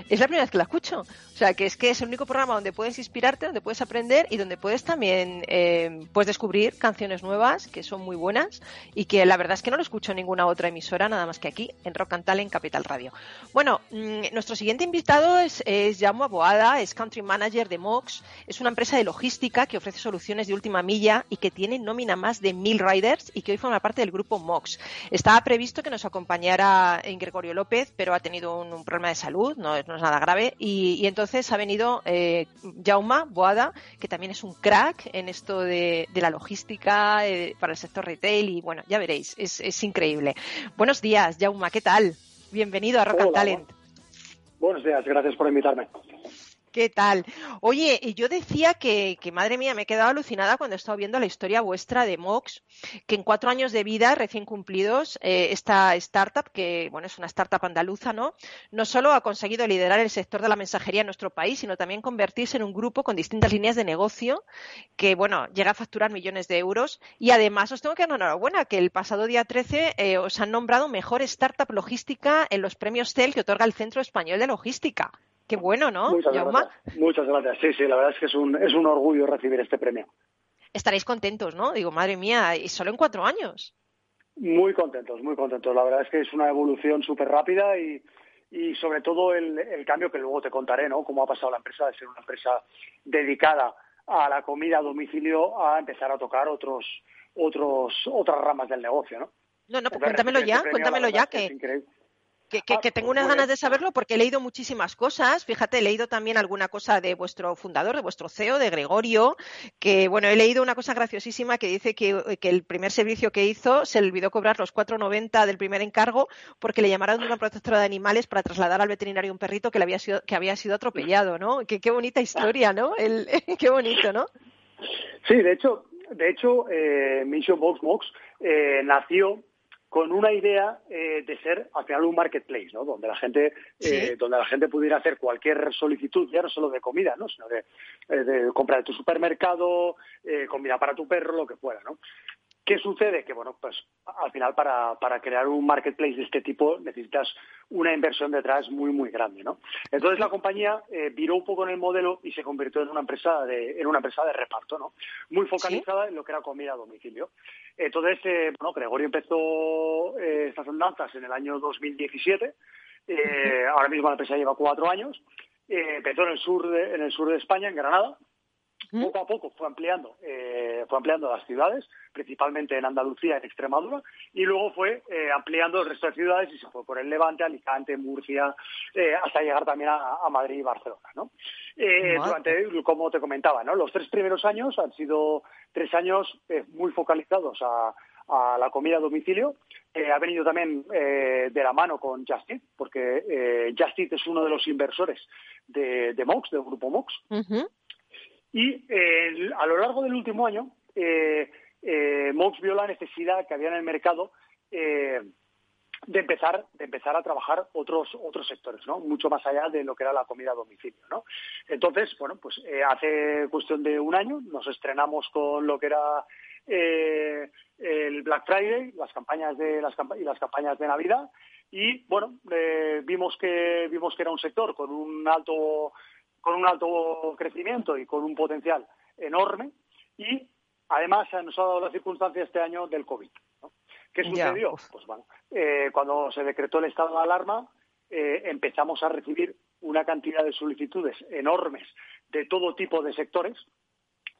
es la primera vez que la escucho. O sea, que es que es el único programa donde puedes inspirarte, donde puedes aprender y donde puedes también eh, pues descubrir canciones nuevas que son muy buenas y que la verdad es que no lo escucho en ninguna otra emisora, nada más que aquí, en Rock and Talent Capital Radio. Bueno, mm, nuestro siguiente invitado es, es Jaume Boada, es Country Manager de Mox, es una empresa de logística que ofrece soluciones de última milla y que tiene nómina más de mil riders y que hoy forma parte del grupo Mox. Estaba previsto que nos acompañara en Gregorio López, pero ha tenido un, un problema de salud, no, es- no es nada grave, y, y entonces ha venido eh, Jaume Boada, que también es un crack en esto de, de la logística eh, para el sector retail y bueno, ya veréis, es, es increíble. Buenos días, Jaume, ¿qué tal? Bienvenido a Rock and Talent. Buenos días, gracias por invitarme. ¿Qué tal? Oye, yo decía que, que, madre mía, me he quedado alucinada cuando he estado viendo la historia vuestra de Mox, que en cuatro años de vida recién cumplidos, eh, esta startup, que bueno, es una startup andaluza, ¿no? No solo ha conseguido liderar el sector de la mensajería en nuestro país, sino también convertirse en un grupo con distintas líneas de negocio que, bueno, llega a facturar millones de euros. Y además os tengo que dar enhorabuena, que el pasado día 13 eh, os han nombrado mejor startup logística en los premios CEL que otorga el Centro Español de Logística. Qué bueno, ¿no? Muchas gracias. Muchas gracias. Sí, sí, la verdad es que es un, es un orgullo recibir este premio. estaréis contentos, ¿no? Digo, madre mía, y solo en cuatro años. Muy contentos, muy contentos. La verdad es que es una evolución súper rápida y, y sobre todo el, el cambio que luego te contaré, ¿no? Cómo ha pasado la empresa de ser una empresa dedicada a la comida a domicilio a empezar a tocar otros, otros, otras ramas del negocio, ¿no? No, no, pues cuéntamelo ya, este premio, cuéntamelo ya, que, que, que- que tengo unas ganas de saberlo porque he leído muchísimas cosas. Fíjate, he leído también alguna cosa de vuestro fundador, de vuestro CEO, de Gregorio, que bueno, he leído una cosa graciosísima que dice que, que el primer servicio que hizo se le olvidó cobrar los 4,90 del primer encargo porque le llamaron de una protectora de animales para trasladar al veterinario un perrito que, le había, sido, que había sido atropellado, ¿no? Que, qué bonita historia, ¿no? El, qué bonito, ¿no? Sí, de hecho, de hecho, eh, Mission Box Mox eh, nació con una idea eh, de ser al final un marketplace, ¿no? Donde la gente, eh, Sí. donde la gente pudiera hacer cualquier solicitud, ya no solo de comida, ¿no? Sino de, eh, de compra de tu supermercado, comida para tu perro, lo que fuera, ¿no? ¿Qué sucede? Que, bueno, pues al final para, para crear un marketplace de este tipo necesitas una inversión detrás muy, muy grande, ¿no? Entonces la compañía eh, viró un poco en el modelo y se convirtió en una empresa de, en una empresa de reparto, ¿no? Muy focalizada en lo que era comida a domicilio. Entonces, eh, bueno, Gregorio empezó eh, estas andanzas en el año 2017. Eh, ahora mismo la empresa lleva cuatro años. Empezó en el sur de, en el sur de España, en Granada. Poco a poco fue ampliando, eh, fue ampliando las ciudades, principalmente en Andalucía, en Extremadura, y luego fue eh, ampliando el resto de ciudades y se fue por el Levante, Alicante, Murcia, eh, hasta llegar también a, a Madrid y Barcelona, ¿no? Eh, durante, como te comentaba, ¿no? Los tres primeros años han sido tres años muy focalizados a, a la comida a domicilio. Eh, ha venido también eh, de la mano con Just Eat, porque eh, Just Eat es uno de los inversores de, de Mox, del grupo Mox. Y eh, a lo largo del último año, eh, eh, Mox vio la necesidad que había en el mercado eh, de empezar de empezar a trabajar otros otros sectores, ¿no? Mucho más allá de lo que era la comida a domicilio, ¿no? Entonces, bueno, pues eh, hace cuestión de un año nos estrenamos con lo que era eh, el Black Friday, las campañas de las campa- y las campañas de Navidad y bueno, eh, vimos que vimos que era un sector con un alto con un alto crecimiento y con un potencial enorme y además nos ha dado la circunstancia este año del COVID. ¿no? ¿Qué sucedió? Pues bueno, eh, cuando se decretó el estado de alarma eh, empezamos a recibir una cantidad de solicitudes enormes de todo tipo de sectores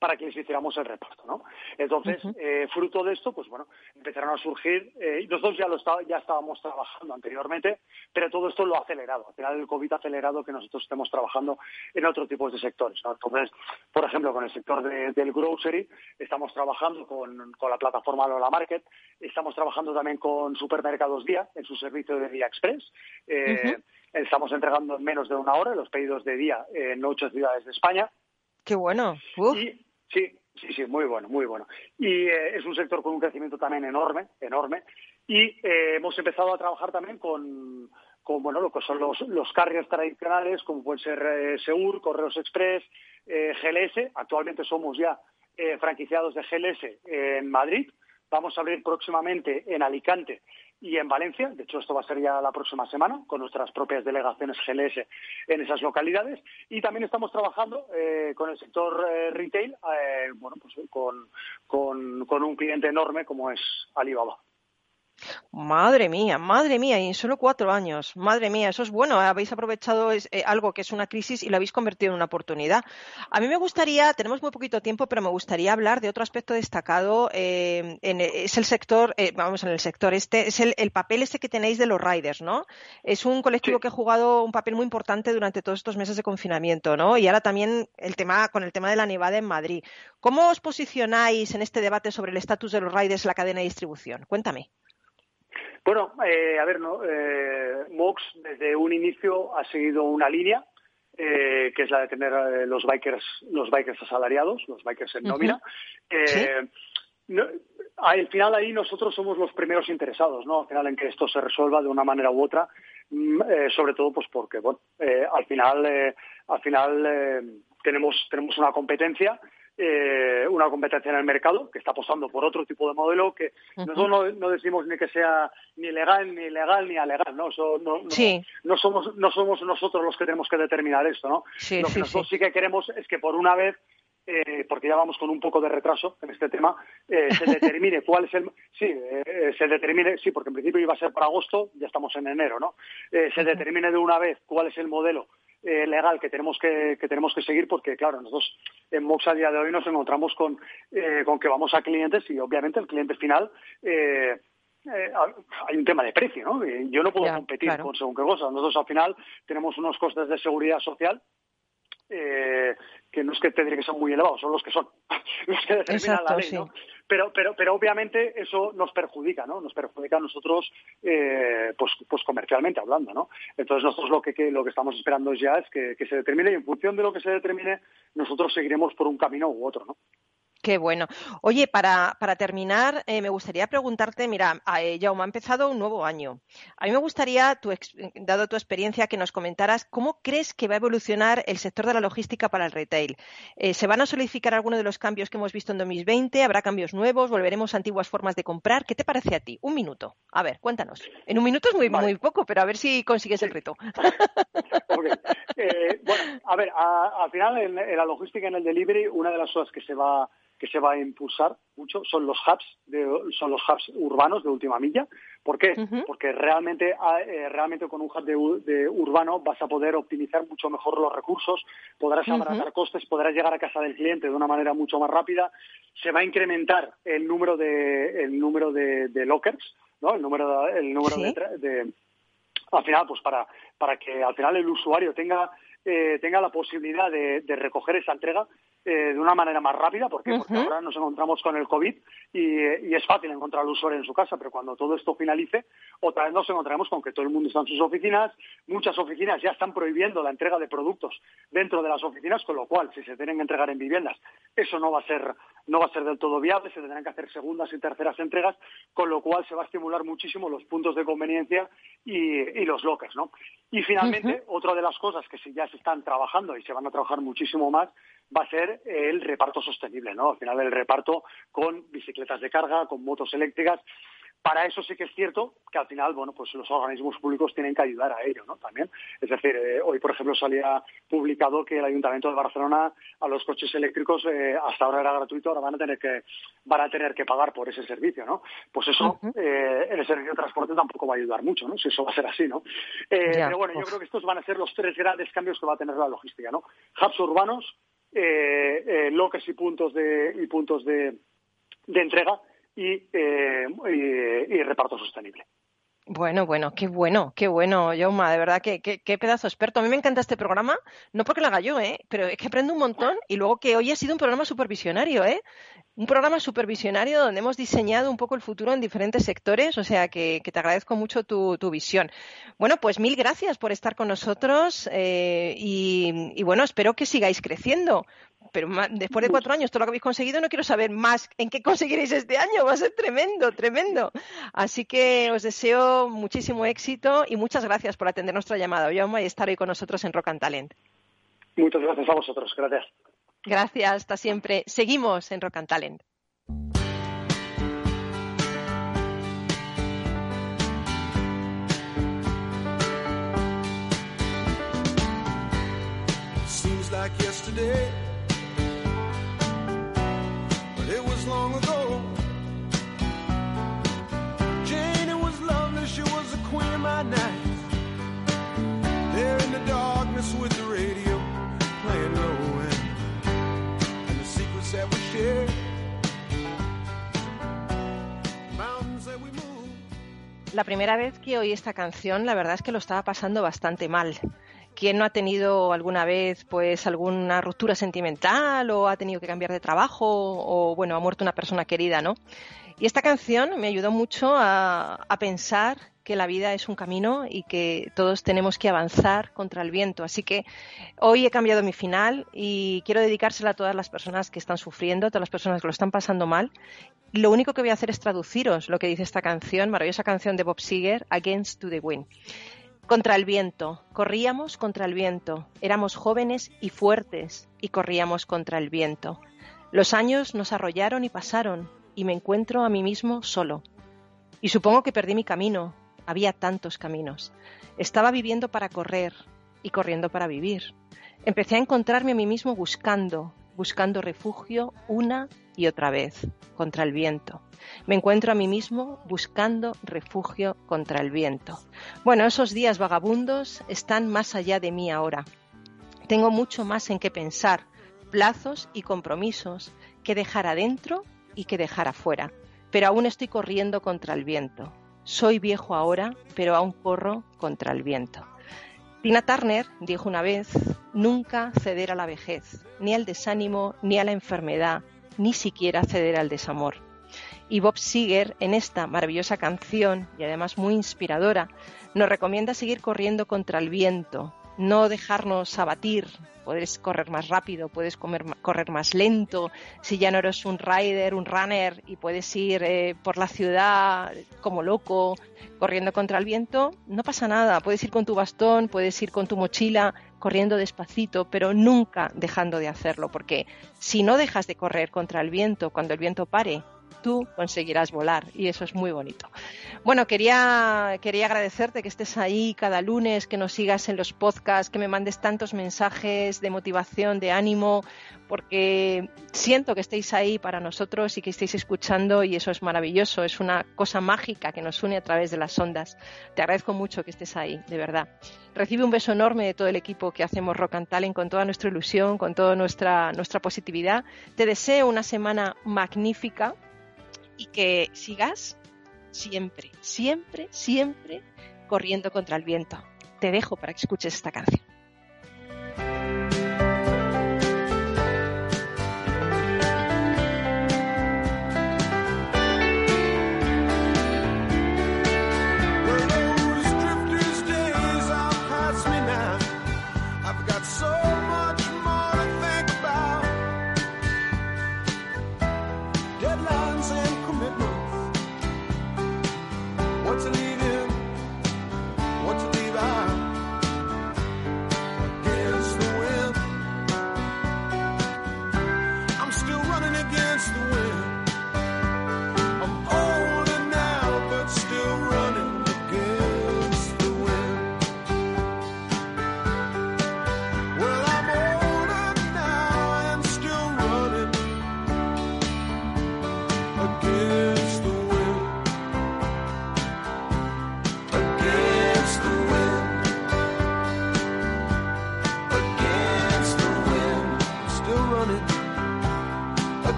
para que les hiciéramos el reparto, ¿no? Entonces, eh, fruto de esto, pues bueno, empezaron a surgir, eh, nosotros ya lo estaba- ya estábamos trabajando anteriormente, pero todo esto lo ha acelerado. Al final el COVID ha acelerado que nosotros estemos trabajando en otro tipo de sectores, ¿no? Entonces, por ejemplo, con el sector de- del grocery, estamos trabajando con, con la plataforma Lola Market, estamos trabajando también con Supermercados Día, en su servicio de Día Express, eh, estamos entregando en menos de una hora los pedidos de día en ocho ciudades de España. Qué bueno. Uf. Y, sí, sí, sí, muy bueno, muy bueno. Y eh, es un sector con un crecimiento también enorme, enorme. Y eh, hemos empezado a trabajar también con, bueno, lo que son los, los carriers tradicionales, como pueden ser eh, Seur, Correos Express, GLS. Actualmente somos ya franquiciados de GLS en Madrid. Vamos a abrir próximamente en Alicante y en Valencia. De hecho, esto va a ser ya la próxima semana con nuestras propias delegaciones GLS en esas localidades. Y también estamos trabajando eh, con el sector eh, retail, eh, bueno, pues con, un cliente enorme como es Alibaba. Madre mía, madre mía, y en solo cuatro años. Madre mía, eso es bueno. ¿eh? Habéis aprovechado es- eh, algo que es una crisis y lo habéis convertido en una oportunidad. A mí me gustaría, tenemos muy poquito tiempo, pero me gustaría hablar de otro aspecto destacado. eh, en, es el sector, eh, vamos, en el sector este, es el, el papel este que tenéis de los riders, ¿no? Es un colectivo que ha jugado un papel muy importante durante todos estos meses de confinamiento, ¿no? Y ahora también el tema, con el tema de la nevada en Madrid. ¿Cómo os posicionáis en este debate sobre el estatus de los riders en la cadena de distribución? Cuéntame. Bueno, eh, a ver, ¿no? Eh, Mox desde un inicio ha seguido una línea eh, que es la de tener eh, los bikers los bikers asalariados, los bikers en nómina. Eh, no- al final ahí nosotros somos los primeros interesados, ¿no? Al final en que esto se resuelva de una manera u otra, mm, eh, sobre todo pues porque, bueno, eh, al final, eh, al final eh, tenemos tenemos una competencia eh, una competencia en el mercado que está apostando por otro tipo de modelo que nosotros no, no decimos ni que sea ni legal ni legal ni alegal no Eso no, no, Sí. no somos no somos nosotros los que tenemos que determinar esto no Sí, lo que sí, nosotros sí. que queremos es que por una vez eh, porque ya vamos con un poco de retraso en este tema, eh, se determine cuál es el... Sí, eh, se determine, sí, porque en principio iba a ser para agosto, ya estamos en enero, ¿no? Eh, se determine de una vez cuál es el modelo eh, legal que tenemos que, que tenemos que seguir, porque claro, nosotros en Mox a día de hoy nos encontramos con, eh, con que vamos a clientes y obviamente el cliente final... eh, eh, hay un tema de precio, ¿no? Eh, Yo no puedo Ya, competir claro. con según qué cosa. Nosotros al final tenemos unos costes de seguridad social eh, que no es que te diré que son muy elevados, son los que son, los que determinan Exacto, la ley, sí. ¿no? Pero, pero, pero obviamente eso nos perjudica, ¿no? Nos perjudica a nosotros, eh, pues, pues comercialmente hablando, ¿no? Entonces nosotros lo que, que- lo que estamos esperando ya es que, que se determine y en función de lo que se determine nosotros seguiremos por un camino u otro, ¿no? Qué bueno. Oye, para, para terminar, eh, me gustaría preguntarte, mira, eh, Jaume, ha empezado un nuevo año. A mí me gustaría, tu ex- dado tu experiencia, que nos comentaras cómo crees que va a evolucionar el sector de la logística para el retail. Eh, ¿Se van a solidificar algunos de los cambios que hemos visto en 2020? ¿Habrá cambios nuevos? ¿Volveremos a antiguas formas de comprar? ¿Qué te parece a ti? Un minuto. A ver, cuéntanos. En un minuto es muy, muy poco, pero a ver si consigues el reto. Eh, bueno, a ver, al final en, en la logística, en el delivery, una de las cosas que se va que se va a impulsar mucho son los hubs, de- son los hubs urbanos de última milla. ¿Por qué? Porque realmente, ah, eh, realmente con un hub de, de urbano vas a poder optimizar mucho mejor los recursos, podrás abaratar costes, podrás llegar a casa del cliente de una manera mucho más rápida, se va a incrementar el número de el número de, de lockers, ¿no? El número de- el número Sí. de al final, pues para, para que al final el usuario tenga, eh, tenga la posibilidad de, de recoger esa entrega eh, de una manera más rápida, ¿por qué? Porque ahora nos encontramos con el COVID y, y es fácil encontrar al usuario en su casa, pero cuando todo esto finalice, otra vez nos encontraremos con que todo el mundo está en sus oficinas, muchas oficinas ya están prohibiendo la entrega de productos dentro de las oficinas, con lo cual, si se tienen que entregar en viviendas, eso no va a ser, no va a ser del todo viable, se tendrán que hacer segundas y terceras entregas, con lo cual se va a estimular muchísimo los puntos de conveniencia y, y los lockers, ¿no? Y finalmente, otra de las cosas que sí ya se están trabajando y se van a trabajar muchísimo más va a ser el reparto sostenible, ¿no? Al final el reparto con bicicletas de carga, con motos eléctricas. Para eso sí que es cierto que al final, bueno, pues los organismos públicos tienen que ayudar a ello, ¿no? También. Es decir, eh, hoy, por ejemplo, salía publicado que el Ayuntamiento de Barcelona a los coches eléctricos eh, hasta ahora era gratuito, ahora van a tener que van a tener que pagar por ese servicio, ¿no? Pues eso eh, en el servicio de transporte tampoco va a ayudar mucho, ¿no? Si eso va a ser así, ¿no? Ya, pero bueno, yo creo que estos van a ser los tres grandes cambios que va a tener la logística, ¿no? Hubs urbanos, eh, eh, lockers y puntos de y puntos de, de entrega y, eh, y, y reparto sostenible. Bueno, bueno, qué bueno, qué bueno, Jauma, de verdad, qué, qué pedazo experto. A mí me encanta este programa, no porque lo haga yo, ¿eh? pero es que aprendo un montón y luego que hoy ha sido un programa supervisionario, ¿eh? Un programa supervisionario donde hemos diseñado un poco el futuro en diferentes sectores, o sea que, que te agradezco mucho tu, tu visión. Bueno, pues mil gracias por estar con nosotros eh, y bueno, espero que sigáis creciendo. Pero después de cuatro años, todo lo que habéis conseguido, no quiero saber más en qué conseguiréis este año. Va a ser tremendo, tremendo. Así que os deseo muchísimo éxito y muchas gracias por atender nuestra llamada, Jaume, y estar hoy con nosotros en Rock and Talent. Muchas gracias a vosotros. Gracias. Gracias, hasta siempre. Seguimos en Rock and Talent. Seems like yesterday, long ago. Was lovely, she was queen of secrets that we. La primera vez que oí esta canción, la verdad es que lo estaba pasando bastante mal. ¿Quién no ha tenido alguna vez pues alguna ruptura sentimental o ha tenido que cambiar de trabajo o bueno, ha muerto una persona querida, ¿no? Y esta canción me ayudó mucho a, pensar que la vida es un camino y que todos tenemos que avanzar contra el viento. Así que hoy he cambiado mi final y quiero dedicársela a todas las personas que están sufriendo, a todas las personas que lo están pasando mal. Lo único que voy a hacer es traduciros lo que dice esta canción, maravillosa canción de Bob Seger, Against the Wind. Contra el viento, corríamos contra el viento, éramos jóvenes y fuertes y corríamos contra el viento. Los años nos arrollaron y pasaron y me encuentro a mí mismo solo. Y supongo que perdí mi camino, había tantos caminos. Estaba viviendo para correr y corriendo para vivir. Empecé a encontrarme a mí mismo buscando, buscando refugio una y otra vez, contra el viento. Me encuentro a mí mismo buscando refugio contra el viento. Bueno, esos días vagabundos están más allá de mí ahora. Tengo mucho más en qué pensar, plazos y compromisos que dejar adentro y que dejar afuera. pero aún estoy corriendo contra el viento. Soy viejo ahora, pero aún corro contra el viento. Tina Turner dijo una vez, nunca ceder a la vejez, ni al desánimo, ni a la enfermedad, ni siquiera ceder al desamor. Y Bob Seger, en esta maravillosa canción, y además muy inspiradora, nos recomienda seguir corriendo contra el viento, no dejarnos abatir. Puedes correr más rápido, puedes comer- correr más lento. Si ya no eres un rider, un runner y puedes ir eh, por la ciudad como loco, corriendo contra el viento, no pasa nada. Puedes ir con tu bastón, puedes ir con tu mochila, corriendo despacito, pero nunca dejando de hacerlo, porque si no dejas de correr contra el viento, cuando el viento pare, tú conseguirás volar y eso es muy bonito. Bueno, quería, quería agradecerte que estés ahí cada lunes, que nos sigas en los podcasts, que me mandes tantos mensajes de motivación, de ánimo, porque siento que estéis ahí para nosotros y que estéis escuchando y eso es maravilloso, es una cosa mágica que nos une a través de las ondas. Te agradezco mucho que estés ahí, de verdad. Recibe un beso enorme de todo el equipo que hacemos Rock and Talent con toda nuestra ilusión, con toda nuestra, nuestra positividad. Te deseo una semana magnífica y que sigas siempre, siempre, siempre corriendo contra el viento. Te dejo para que escuches esta canción.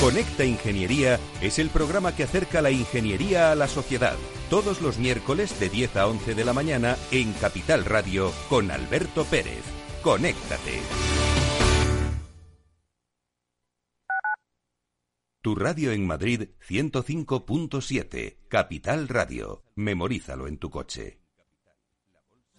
Conecta Ingeniería es el programa que acerca la ingeniería a la sociedad. Todos los miércoles de 10 a 11 de la mañana en Capital Radio con Alberto Pérez. Conéctate. Tu radio en Madrid 105.7. Capital Radio. Memorízalo en tu coche.